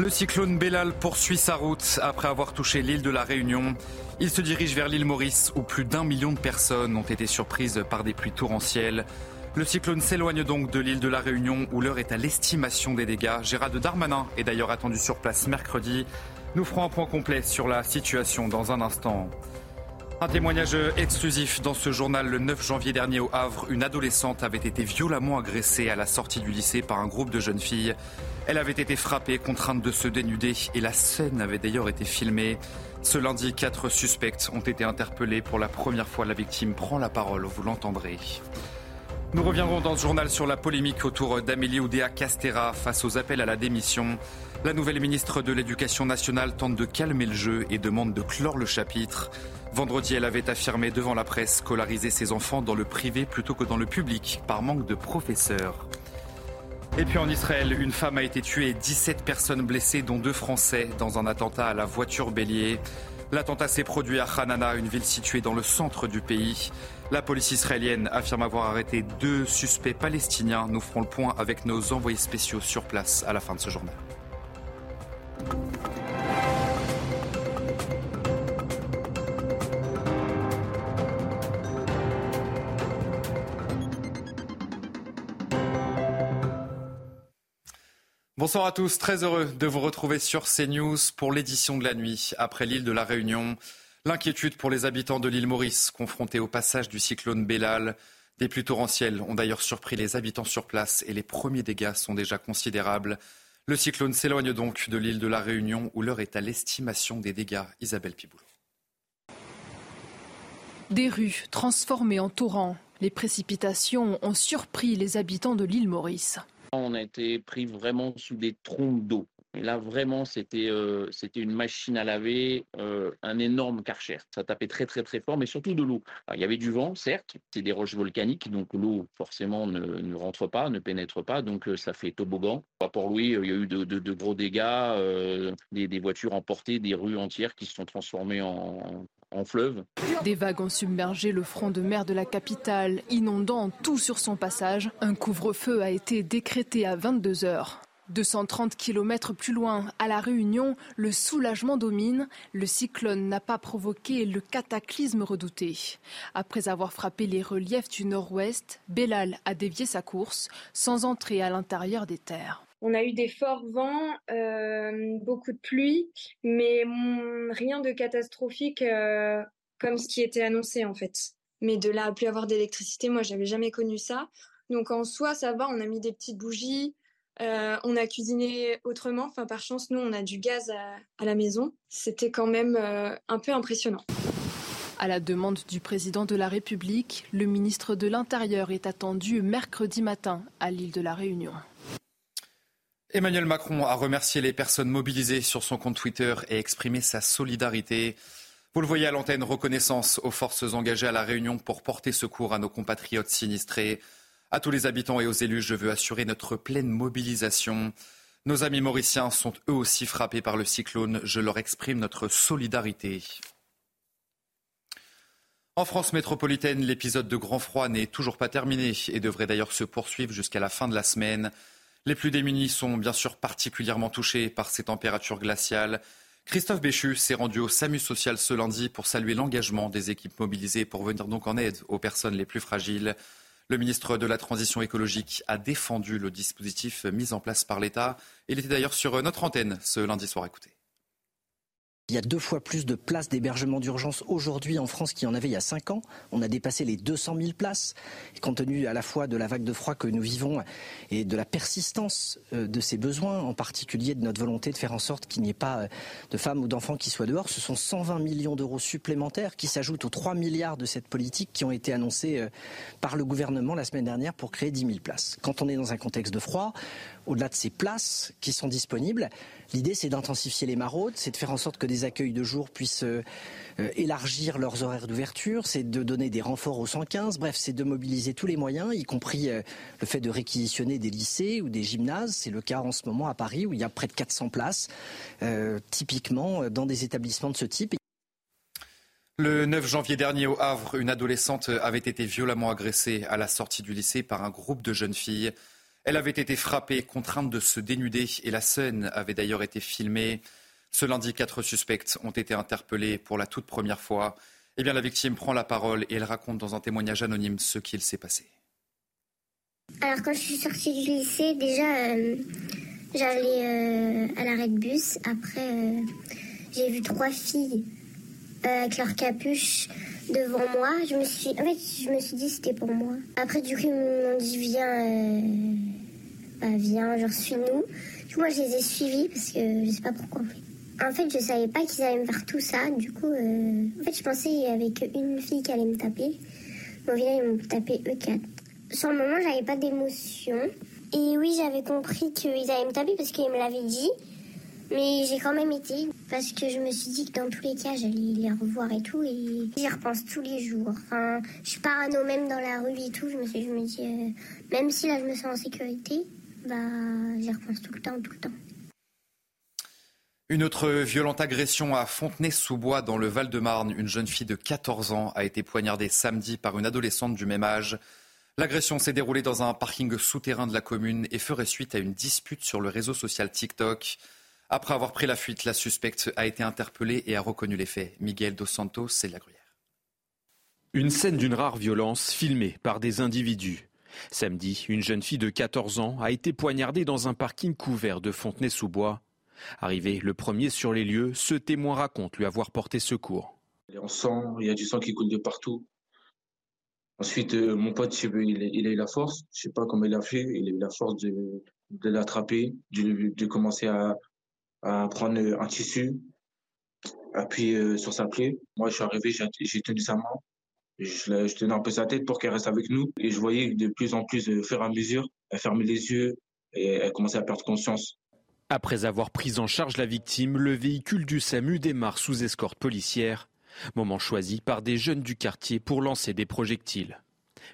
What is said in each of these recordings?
Le cyclone Bellal poursuit sa route après avoir touché l'île de la Réunion. Il se dirige vers l'île Maurice où plus d'un million de personnes ont été surprises par des pluies torrentielles. Le cyclone s'éloigne donc de l'île de la Réunion où l'heure est à l'estimation des dégâts. Gérald Darmanin est d'ailleurs attendu sur place mercredi. Nous ferons un point complet sur la situation dans un instant. Un témoignage exclusif dans ce journal. Le 9 janvier dernier au Havre, une adolescente avait été violemment agressée à la sortie du lycée par un groupe de jeunes filles. Elle avait été frappée, contrainte de se dénuder et la scène avait d'ailleurs été filmée. Ce lundi, quatre suspects ont été interpellés. Pour la première fois, la victime prend la parole, vous l'entendrez. Nous reviendrons dans ce journal sur la polémique autour d'Amélie Oudéa Castera face aux appels à la démission. La nouvelle ministre de l'Éducation nationale tente de calmer le jeu et demande de clore le chapitre. Vendredi, elle avait affirmé devant la presse scolariser ses enfants dans le privé plutôt que dans le public par manque de professeurs. Et puis en Israël, une femme a été tuée et 17 personnes blessées, dont deux Français, dans un attentat à la voiture bélier. L'attentat s'est produit à Hanana, une ville située dans le centre du pays. La police israélienne affirme avoir arrêté deux suspects palestiniens. Nous ferons le point avec nos envoyés spéciaux sur place à la fin de ce journal. Bonsoir à tous, très heureux de vous retrouver sur CNews pour l'édition de la nuit après l'île de la Réunion. L'inquiétude pour les habitants de l'île Maurice, confrontés au passage du cyclone Bellal. Des pluies torrentielles ont d'ailleurs surpris les habitants sur place et les premiers dégâts sont déjà considérables. Le cyclone s'éloigne donc de l'île de la Réunion où l'heure est à l'estimation des dégâts. Isabelle Piboulot. Des rues transformées en torrents. Les précipitations ont surpris les habitants de l'île Maurice. On a été pris vraiment sous des trompes d'eau. Et là, vraiment, c'était euh, une machine à laver, euh, un énorme karcher. Ça tapait très, très, très fort, mais surtout de l'eau. Il y avait du vent, certes, c'est des roches volcaniques, donc l'eau, forcément, ne, rentre pas, ne pénètre pas, donc euh, ça fait toboggan. Pour Louis, il y a eu de gros dégâts, des, des, voitures emportées, des rues entières qui se sont transformées en, Des vagues ont submergé le front de mer de la capitale, inondant tout sur son passage. Un couvre-feu a été décrété à 22 heures. 230 km plus loin, à La Réunion, le soulagement domine. Le cyclone n'a pas provoqué le cataclysme redouté. Après avoir frappé les reliefs du nord-ouest, Bellal a dévié sa course sans entrer à l'intérieur des terres. On a eu des forts vents, euh, beaucoup de pluie, mais rien de catastrophique euh, comme ce qui était annoncé en fait. Mais de là à plus avoir d'électricité, moi j'avais jamais connu ça. Donc en soi, ça va, on a mis des petites bougies, euh, on a cuisiné autrement. Enfin, par chance, nous, on a du gaz à, à la maison. C'était quand même un peu impressionnant. À la demande du président de la République, le ministre de l'Intérieur est attendu mercredi matin à l'île de la Réunion. Emmanuel Macron a remercié les personnes mobilisées sur son compte Twitter et exprimé sa solidarité. Vous le voyez à l'antenne, reconnaissance aux forces engagées à la Réunion pour porter secours à nos compatriotes sinistrés. À tous les habitants et aux élus, je veux assurer notre pleine mobilisation. Nos amis mauriciens sont eux aussi frappés par le cyclone. Je leur exprime notre solidarité. En France métropolitaine, l'épisode de grand froid n'est toujours pas terminé et devrait d'ailleurs se poursuivre jusqu'à la fin de la semaine. Les plus démunis sont bien sûr particulièrement touchés par ces températures glaciales. Christophe Béchu s'est rendu au SAMU social ce lundi pour saluer l'engagement des équipes mobilisées pour venir donc en aide aux personnes les plus fragiles. Le ministre de la Transition écologique a défendu le dispositif mis en place par l'État. Il était d'ailleurs sur notre antenne ce lundi soir. Écoutez. Il y a deux fois plus de places d'hébergement d'urgence aujourd'hui en France qu'il y en avait il y a cinq ans. On a dépassé les 200 000 places. Et compte tenu à la fois de la vague de froid que nous vivons et de la persistance euh, de ces besoins, en particulier de notre volonté de faire en sorte qu'il n'y ait pas euh, de femmes ou d'enfants qui soient dehors, ce sont 120 millions d'euros supplémentaires qui s'ajoutent aux 3 milliards de cette politique qui ont été annoncés euh, par le gouvernement la semaine dernière pour créer 10 000 places. Quand on est dans un contexte de froid, au-delà de ces places qui sont disponibles, l'idée c'est d'intensifier les maraudes, c'est de faire en sorte que des accueils de jour puissent euh, euh, élargir leurs horaires d'ouverture, c'est de donner des renforts au 115, bref, c'est de mobiliser tous les moyens, y compris euh, le fait de réquisitionner des lycées ou des gymnases. C'est le cas en ce moment à Paris où il y a près de 400 places, typiquement dans des établissements de ce type. Le 9 janvier dernier au Havre, une adolescente avait été violemment agressée à la sortie du lycée par un groupe de jeunes filles. Elle avait été frappée, contrainte de se dénuder et la scène avait d'ailleurs été filmée. Ce lundi, quatre suspects ont été interpellés pour la toute première fois. Eh bien, la victime prend la parole et elle raconte dans un témoignage anonyme ce qu'il s'est passé. Alors, quand je suis sortie du lycée, déjà, euh, j'allais euh, à l'arrêt de bus. Après, euh, j'ai vu trois filles avec leur capuche devant moi. Je me suis, en fait, je me suis dit c'était pour moi. Après, du coup, ils m'ont dit viens, bah, viens, genre suis-nous. Du coup, moi, je les ai suivis parce que je sais pas pourquoi. En fait. Je savais pas qu'ils allaient me faire tout ça. Du coup, euh, en fait, je pensais qu'il y avait qu'une fille qui allait me taper. Au final, ils m'ont tapé eux quatre. Sur le moment, j'avais pas d'émotion. Et oui, j'avais compris qu'ils allaient me taper parce qu'ils me l'avaient dit. Mais j'ai quand même été parce que je me suis dit que dans tous les cas, j'allais les revoir et tout. Et j'y repense tous les jours. Enfin, je suis parano même dans la rue et tout. Je me, suis, je dis, euh, même si là je me sens en sécurité, bah, j'y repense tout le temps, tout le temps. Une autre violente agression à Fontenay-sous-Bois dans le Val-de-Marne. Une jeune fille de 14 ans a été poignardée samedi par une adolescente du même âge. L'agression s'est déroulée dans un parking souterrain de la commune et ferait suite à une dispute sur le réseau social TikTok. Après avoir pris la fuite, la suspecte a été interpellée et a reconnu les faits. Miguel Dos Santos, c'est la gruyère. Une scène d'une rare violence filmée par des individus. Samedi, une jeune fille de 14 ans a été poignardée dans un parking couvert de Fontenay-sous-Bois. Arrivé le premier sur les lieux, ce témoin raconte lui avoir porté secours. Il est en sang, il y a du sang qui coule de partout. Ensuite, euh, mon pote, il, a eu la force, je sais pas comment il a fait, il a eu la force de, l'attraper, de, commencer à, prendre un tissu, appuyer euh, sur sa plaie. Moi, je suis arrivé, j'ai tenu sa main, je, je, tenais un peu sa tête pour qu'elle reste avec nous. Et je voyais de plus en plus, au fur et à mesure, elle fermait les yeux et elle commençait à perdre conscience. Après avoir pris en charge la victime, le véhicule du SAMU démarre sous escorte policière, moment choisi par des jeunes du quartier pour lancer des projectiles.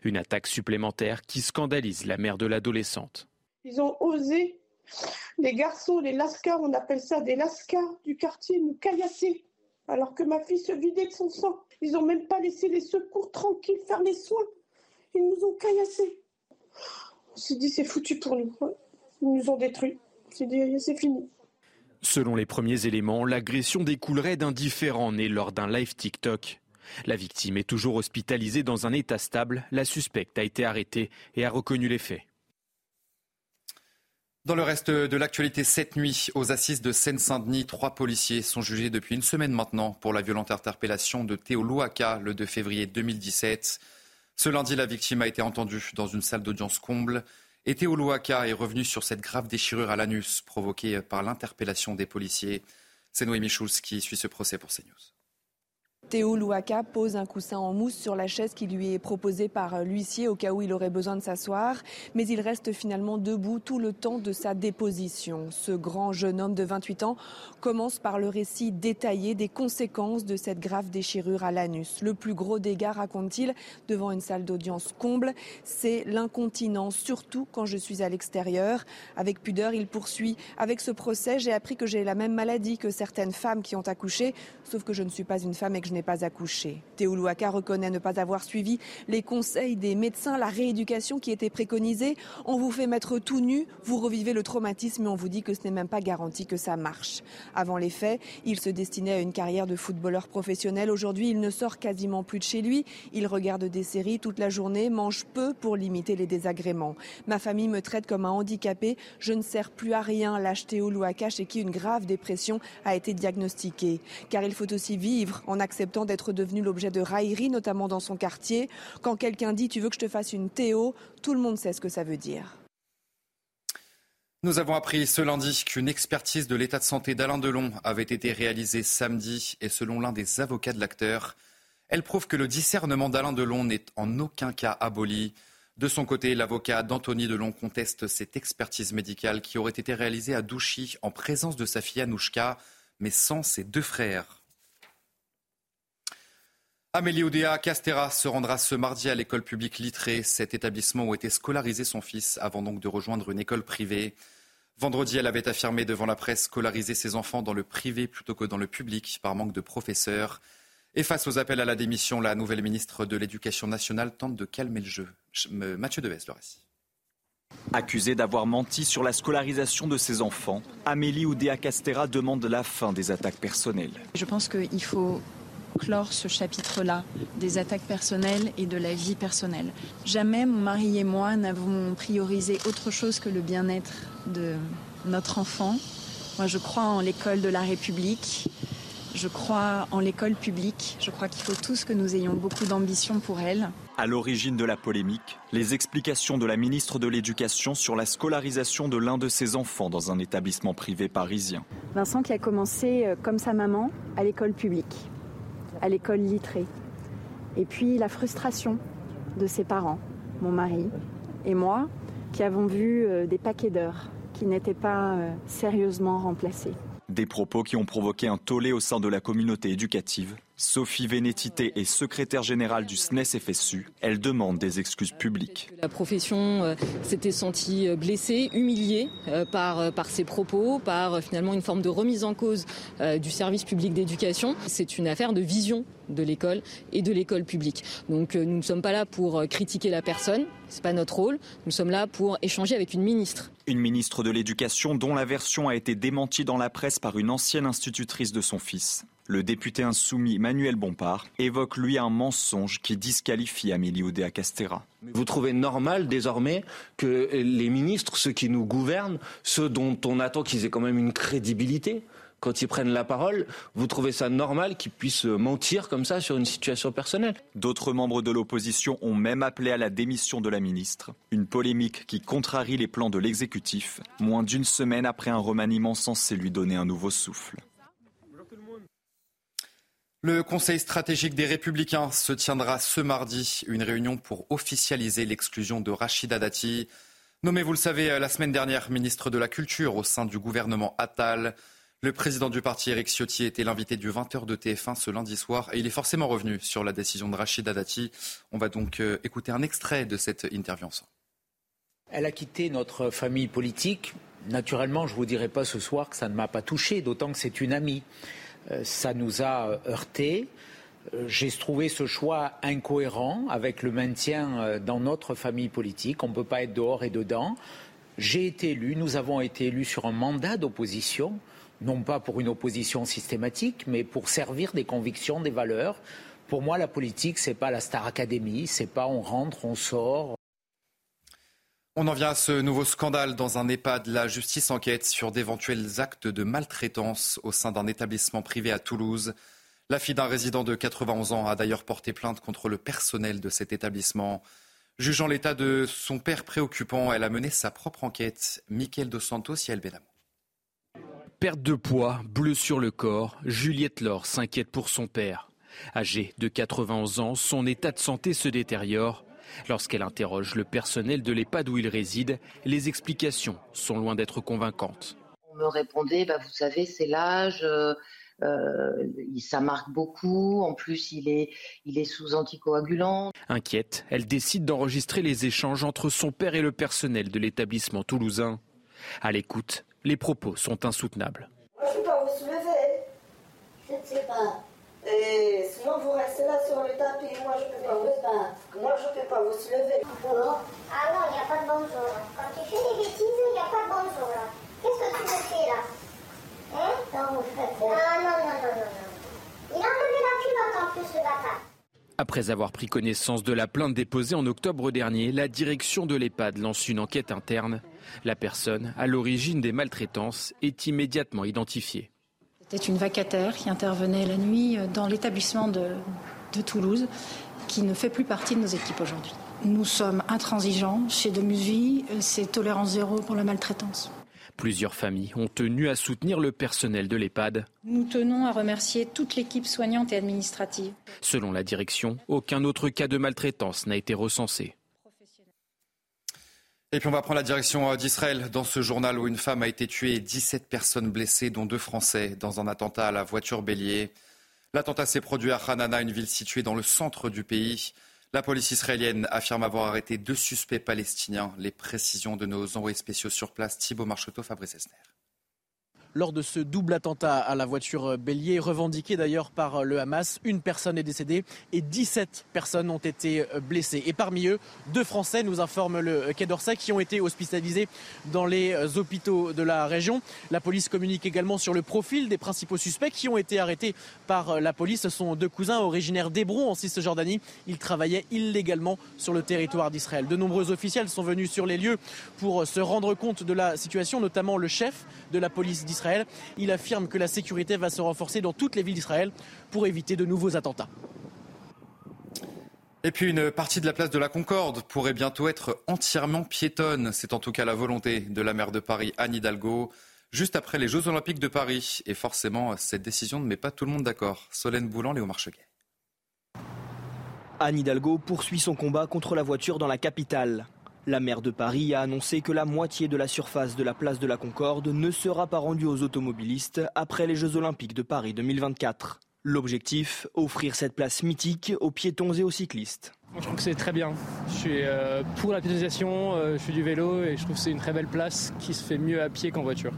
Une attaque supplémentaire qui scandalise la mère de l'adolescente. Ils ont osé, les garçons, les lascars, on appelle ça des lascars du quartier, nous caillasser, alors que ma fille se vidait de son sang. Ils n'ont même pas laissé les secours tranquilles faire les soins. Ils nous ont caillassés. On s'est dit, c'est foutu pour nous. Ils nous ont détruits c'est fini. Selon les premiers éléments, l'agression découlerait d'un différent né lors d'un live TikTok. La victime est toujours hospitalisée dans un état stable. La suspecte a été arrêtée et a reconnu les faits. Dans le reste de l'actualité, cette nuit, aux assises de Seine-Saint-Denis, trois policiers sont jugés depuis une semaine maintenant pour la violente interpellation de Théo Louaka le 2 février 2017. Ce lundi, la victime a été entendue dans une salle d'audience comble. Et Théo Louaka est revenu sur cette grave déchirure à l'anus provoquée par l'interpellation des policiers. C'est Noémie Schulz qui suit ce procès pour CNews. Théo Louaka pose un coussin en mousse sur la chaise qui lui est proposée par l'huissier au cas où il aurait besoin de s'asseoir, mais il reste finalement debout tout le temps de sa déposition. Ce grand jeune homme de 28 ans commence par le récit détaillé des conséquences de cette grave déchirure à l'anus. Le plus gros dégât, raconte-t-il, devant une salle d'audience comble, c'est l'incontinence, surtout quand je suis à l'extérieur. Avec pudeur, il poursuit. Avec ce procès, j'ai appris que j'ai la même maladie que certaines femmes qui ont accouché, sauf que je ne suis pas une femme et que je n'ai pas accouché. Théoulouaka reconnaît ne pas avoir suivi les conseils des médecins, la rééducation qui était préconisée. On vous fait mettre tout nu, vous revivez le traumatisme et on vous dit que ce n'est même pas garanti que ça marche. Avant les faits, il se destinait à une carrière de footballeur professionnel. Aujourd'hui, il ne sort quasiment plus de chez lui. Il regarde des séries toute la journée, mange peu pour limiter les désagréments. Ma famille me traite comme un handicapé. Je ne sers plus à rien, lâche Théoulouaka chez qui une grave dépression a été diagnostiquée. Car il faut aussi vivre en acceptant d'être devenu l'objet de railleries, notamment dans son quartier. Quand quelqu'un dit tu veux que je te fasse une Théo, tout le monde sait ce que ça veut dire. Nous avons appris ce lundi qu'une expertise de l'état de santé d'Alain Delon avait été réalisée samedi et selon l'un des avocats de l'acteur, elle prouve que le discernement d'Alain Delon n'est en aucun cas aboli. De son côté, l'avocat d'Anthony Delon conteste cette expertise médicale qui aurait été réalisée à Douchy en présence de sa fille Anouchka, mais sans ses deux frères. Amélie Oudéa Castera se rendra ce mardi à l'école publique Littré, cet établissement où était scolarisé son fils avant donc de rejoindre une école privée. Vendredi, elle avait affirmé devant la presse scolariser ses enfants dans le privé plutôt que dans le public par manque de professeurs. Et face aux appels à la démission, la nouvelle ministre de l'Éducation nationale tente de calmer le jeu. Mathieu Deves, le récit. Accusée d'avoir menti sur la scolarisation de ses enfants, Amélie Oudéa Castera demande la fin des attaques personnelles. Je pense qu'il faut clore ce chapitre-là des attaques personnelles et de la vie personnelle. Jamais mon mari et moi n'avons priorisé autre chose que le bien-être de notre enfant. Moi, je crois en l'école de la République. Je crois en l'école publique. Je crois qu'il faut tous que nous ayons beaucoup d'ambition pour elle. À l'origine de la polémique, les explications de la ministre de l'Éducation sur la scolarisation de l'un de ses enfants dans un établissement privé parisien. Vincent qui a commencé, euh, comme sa maman, à l'école publique à l'école littrée. Et puis la frustration de ses parents, mon mari et moi, qui avons vu euh, des paquets d'heures qui n'étaient pas euh, sérieusement remplacés. Des propos qui ont provoqué un tollé au sein de la communauté éducative. Sophie Vénétité est secrétaire générale du SNES-FSU. Elle demande des excuses publiques. La profession euh, s'était sentie euh, blessée, humiliée euh, par, par ces propos, par finalement une forme de remise en cause du service public d'éducation. C'est une affaire de vision de l'école et de l'école publique. Donc nous ne sommes pas là pour critiquer la personne, c'est pas notre rôle. Nous sommes là pour échanger avec une ministre. Une ministre de l'Éducation dont la version a été démentie dans la presse par une ancienne institutrice de son fils. Le député insoumis Manuel Bompard évoque lui un mensonge qui disqualifie Amélie Oudéa Castera. Vous trouvez normal désormais que les ministres, ceux qui nous gouvernent, ceux dont on attend qu'ils aient quand même une crédibilité, quand ils prennent la parole, vous trouvez ça normal qu'ils puissent mentir comme ça sur une situation personnelle? D'autres membres de l'opposition ont même appelé à la démission de la ministre. Une polémique qui contrarie les plans de l'exécutif, moins d'une semaine après un remaniement censé lui donner un nouveau souffle. Le Conseil stratégique des Républicains se tiendra ce mardi, une réunion pour officialiser l'exclusion de Rachida Dati, nommé, vous le savez, la semaine dernière ministre de la Culture au sein du gouvernement Attal. Le président du parti, Eric Ciotti, était l'invité du 20h de TF1 ce lundi soir et il est forcément revenu sur la décision de Rachida Dati. On va donc euh, écouter un extrait de cette intervention. Elle a quitté notre famille politique. Naturellement, je ne vous dirai pas ce soir que ça ne m'a pas touché, d'autant que c'est une amie. Euh, ça nous a euh, heurtés. Euh, j'ai trouvé ce choix incohérent avec le maintien dans notre famille politique. On ne peut pas être dehors et dedans. J'ai été élu, nous avons été élus sur un mandat d'opposition, non pas pour une opposition systématique, mais pour servir des convictions, des valeurs. Pour moi, la politique, c'est pas la Star Academy, c'est pas on rentre, on sort. On en vient à ce nouveau scandale dans un EHPAD. La justice enquête sur d'éventuels actes de maltraitance au sein d'un établissement privé à Toulouse. La fille d'un résident de 91 ans a d'ailleurs porté plainte contre le personnel de cet établissement. Jugeant l'état de son père préoccupant, elle a mené sa propre enquête. Michael Dos Santos et Benamou. Perte de poids, bleu sur le corps, Juliette Laure s'inquiète pour son père. Âgé de 91 ans, son état de santé se détériore. Lorsqu'elle interroge le personnel de l'EHPAD où il réside, les explications sont loin d'être convaincantes. On me répondait, bah, vous savez, c'est l'âge, euh, euh, ça marque beaucoup, en plus il est, il est sous anticoagulant. Inquiète, elle décide d'enregistrer les échanges entre son père et le personnel de l'établissement toulousain. À l'écoute, les propos sont insoutenables. Je ne sais pas. Je ne sais pas. Et sinon, vous restez là sur le tapis. Moi, je ne peux pas vous battre. Moi, je peux pas vous lever. Ah non, il n'y a pas de bonjour. Quand tu fais des bêtises, il n'y a pas de bonjour là. Qu'est-ce que tu me fais là? Hein? Non, vous faites Ah non, non, non, non, non. Il a enlevé la culotte en plus, le bâtard. Après avoir pris connaissance de la plainte déposée en octobre dernier, la direction de l'EHPAD lance une enquête interne. La personne à l'origine des maltraitances est immédiatement identifiée. C'était une vacataire qui intervenait la nuit dans l'établissement de, de, Toulouse, qui ne fait plus partie de nos équipes aujourd'hui. Nous sommes intransigeants chez Demusvie, c'est tolérance zéro pour la maltraitance. Plusieurs familles ont tenu à soutenir le personnel de l'EHPAD. Nous tenons à remercier toute l'équipe soignante et administrative. Selon la direction, aucun autre cas de maltraitance n'a été recensé. Et puis on va prendre la direction d'Israël dans ce journal où une femme a été tuée et 17 personnes blessées, dont deux Français, dans un attentat à la voiture bélier. L'attentat s'est produit à Hanana, une ville située dans le centre du pays. La police israélienne affirme avoir arrêté deux suspects palestiniens. Les précisions de nos envoyés spéciaux sur place, Thibault Marcheteau, Fabrice Esner lors de ce double attentat à la voiture bélier, revendiqué d'ailleurs par le Hamas. Une personne est décédée et 17 personnes ont été blessées. Et parmi eux, deux Français, nous informe le Quai d'Orsay, qui ont été hospitalisés dans les hôpitaux de la région. La police communique également sur le profil des principaux suspects qui ont été arrêtés par la police. Ce sont deux cousins originaires d'Hébron en Cisjordanie. Ils travaillaient illégalement sur le territoire d'Israël. De nombreux officiels sont venus sur les lieux pour se rendre compte de la situation, notamment le chef de la police d'Israël. Il affirme que la sécurité va se renforcer dans toutes les villes d'Israël pour éviter de nouveaux attentats. Et puis une partie de la place de la Concorde pourrait bientôt être entièrement piétonne. C'est en tout cas la volonté de la maire de Paris, Anne Hidalgo, juste après les Jeux Olympiques de Paris. Et forcément, cette décision ne met pas tout le monde d'accord. Solène Boulan, Léo Marcheguet. Anne Hidalgo poursuit son combat contre la voiture dans la capitale. La maire de Paris a annoncé que la moitié de la surface de la place de la Concorde ne sera pas rendue aux automobilistes après les Jeux Olympiques de Paris 2024. L'objectif, offrir cette place mythique aux piétons et aux cyclistes. Je trouve que c'est très bien. Je suis euh, pour la piétonisation, euh, je suis du vélo et je trouve que c'est une très belle place qui se fait mieux à pied qu'en voiture.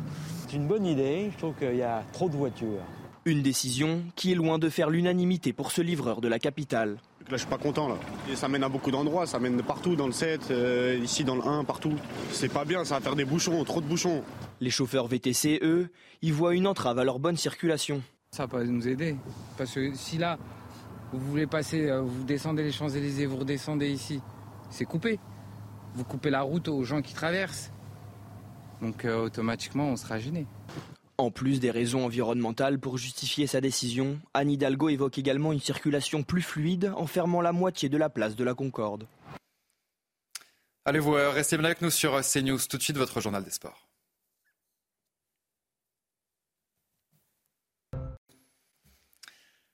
C'est une bonne idée, je trouve qu'il y a trop de voitures. Une décision qui est loin de faire l'unanimité pour ce livreur de la capitale. Là, je suis pas content. Là. Et ça mène à beaucoup d'endroits, ça mène partout, dans le 7, euh, ici dans le 1, partout. C'est pas bien, ça va faire des bouchons, trop de bouchons. Les chauffeurs VTC, eux, y voient une entrave à leur bonne circulation. Ça va pas nous aider. Parce que si là, vous voulez passer, vous descendez les Champs-Élysées, vous redescendez ici, c'est coupé. Vous coupez la route aux gens qui traversent. Donc euh, automatiquement, on sera gêné. En plus des raisons environnementales pour justifier sa décision, Anne Hidalgo évoque également une circulation plus fluide en fermant la moitié de la place de la Concorde. Allez vous restez bien avec nous sur CNews. Tout de suite, votre journal des sports.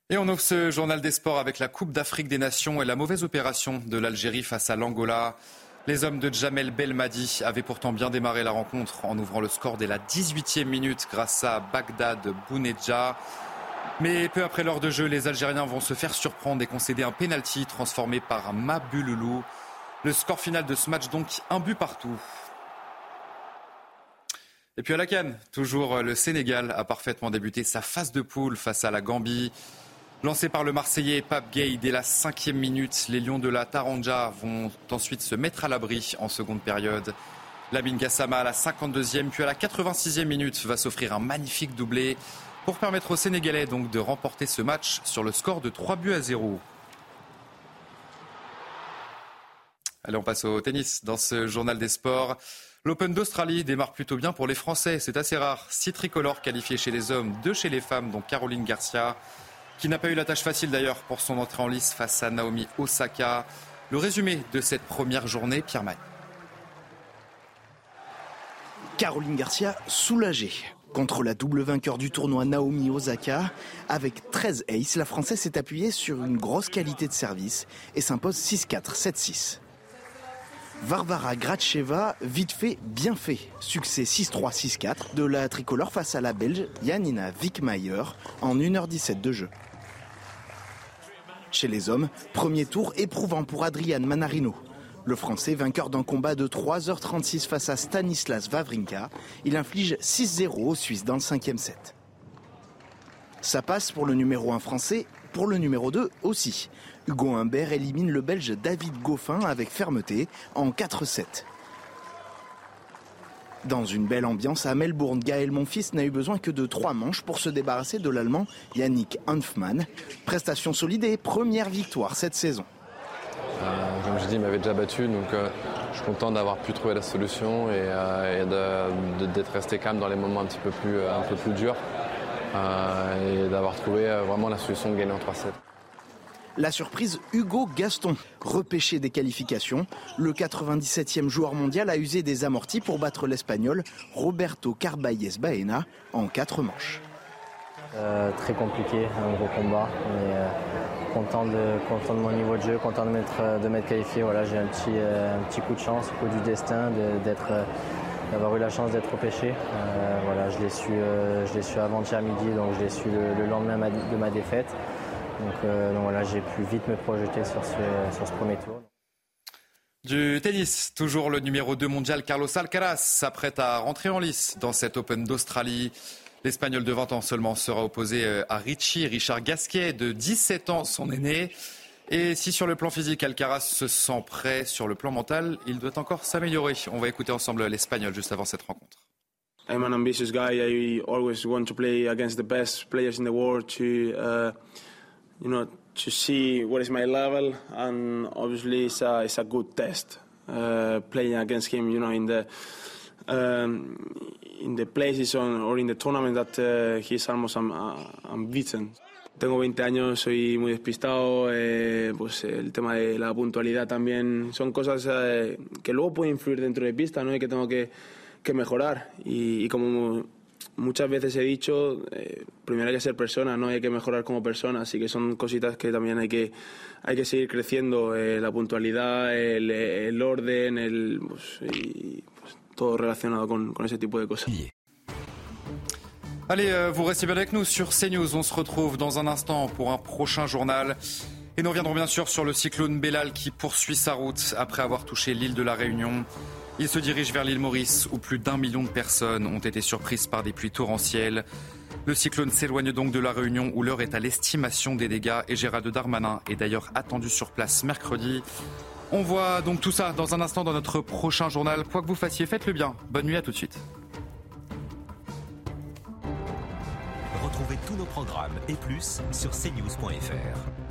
Et on ouvre ce journal des sports avec la Coupe d'Afrique des Nations et la mauvaise opération de l'Algérie face à l'Angola. Les hommes de Jamel Belmadi avaient pourtant bien démarré la rencontre en ouvrant le score dès la 18e minute grâce à Bagdad Bounedja. Mais peu après l'heure de jeu, les Algériens vont se faire surprendre et concéder un penalty transformé par Mabululu. Le score final de ce match donc un but partout. Et puis à la canne, toujours le Sénégal a parfaitement débuté sa phase de poule face à la Gambie. Lancé par le Marseillais Pape Gay dès la cinquième minute, les Lions de la Taranja vont ensuite se mettre à l'abri en seconde période. Lamine Gassama à la 52e, puis à la 86e minute va s'offrir un magnifique doublé pour permettre aux Sénégalais de remporter ce match sur le score de 3 buts à 0. Allez, on passe au tennis dans ce journal des sports. L'Open d'Australie démarre plutôt bien pour les Français, c'est assez rare. Six tricolores qualifiés chez les hommes, deux chez les femmes, dont Caroline Garcia qui n'a pas eu la tâche facile d'ailleurs pour son entrée en lice face à Naomi Osaka. Le résumé de cette première journée, Pierre Magne. Caroline Garcia soulagée. Contre la double vainqueur du tournoi Naomi Osaka, avec 13 aces, la Française s'est appuyée sur une grosse qualité de service et s'impose 6-4, 7-6. Varvara Gracheva, vite fait, bien fait. Succès 6-3, 6-4 de la tricolore face à la Belge Janina Wickmayer en 1h17 de jeu. Chez les hommes, premier tour éprouvant pour Adrian Manarino. Le Français, vainqueur d'un combat de 3h36 face à Stanislas Wawrinka, il inflige 6-0 aux Suisses dans le cinquième set. Ça passe pour le numéro 1 français, pour le numéro 2 aussi. Hugo Humbert élimine le Belge David Goffin avec fermeté en 4-7. Dans une belle ambiance à Melbourne, Gaël Monfils n'a eu besoin que de trois manches pour se débarrasser de l'Allemand Yannick Hanfmann. Prestation solide et première victoire cette saison. Euh, comme je dis, il m'avait déjà battu, donc euh, je suis content d'avoir pu trouver la solution et, euh, d'être resté calme dans les moments un petit peu plus, un peu plus durs et d'avoir trouvé vraiment la solution de gagner en 3-7. La surprise, Hugo Gaston, repêché des qualifications. Le 97e joueur mondial a usé des amortis pour battre l'Espagnol Roberto Carballes Baena en quatre manches. très compliqué, un gros combat, content de, content de mon niveau de jeu, content de m'être, de m'être qualifié. Voilà, j'ai un petit, euh, coup de chance, coup du destin, d'être, euh, d'avoir eu la chance d'être repêché. Euh, voilà, je l'ai su, je l'ai su avant-hier midi, donc je l'ai su le, lendemain de ma défaite. Donc, voilà, j'ai pu vite me projeter sur ce, sur ce premier tour. Du tennis, toujours le numéro 2 mondial Carlos Alcaraz s'apprête à rentrer en lice dans cet Open d'Australie. L'Espagnol de 20 ans seulement sera opposé euh, à Richie, Richard Gasquet, de 17 ans, son aîné. Et si sur le plan physique, Alcaraz se sent prêt, sur le plan mental, il doit encore s'améliorer. On va écouter ensemble l'Espagnol juste avant cette rencontre. I'm an ambitious guy. I always want to play against the best players in the world to, uh, you know, to see what is my level. And obviously, it's a, it's a good test uh, playing against him. You know, in the um, in the places on, or in the tournament that uh, he's almost um, uh, unbeaten. Tengo 20 años, soy muy despistado, eh, pues el tema de la puntualidad también son cosas eh, que luego pueden influir dentro de pista, ¿no? Y que tengo que, que mejorar. Y, y, como muchas veces he dicho, eh, primero hay que ser persona, ¿no? Hay que mejorar como persona, así que son cositas que también hay que, hay que seguir creciendo, eh, la puntualidad, el, el orden, el, pues, y, tout relacionado con, con ese tipo de cosas. Allez, euh, vous restez bien avec nous sur CNews. On se retrouve dans un instant pour un prochain journal. Et nous reviendrons bien sûr sur le cyclone Bellal qui poursuit sa route après avoir touché l'île de la Réunion. Il se dirige vers l'île Maurice où plus d'un million de personnes ont été surprises par des pluies torrentielles. Le cyclone s'éloigne donc de la Réunion où l'heure est à l'estimation des dégâts et Gérald Darmanin est d'ailleurs attendu sur place mercredi. On voit donc tout ça dans un instant dans notre prochain journal. Quoi que vous fassiez, faites le bien. Bonne nuit à tout de suite. Retrouvez tous nos programmes et plus sur cnews.fr.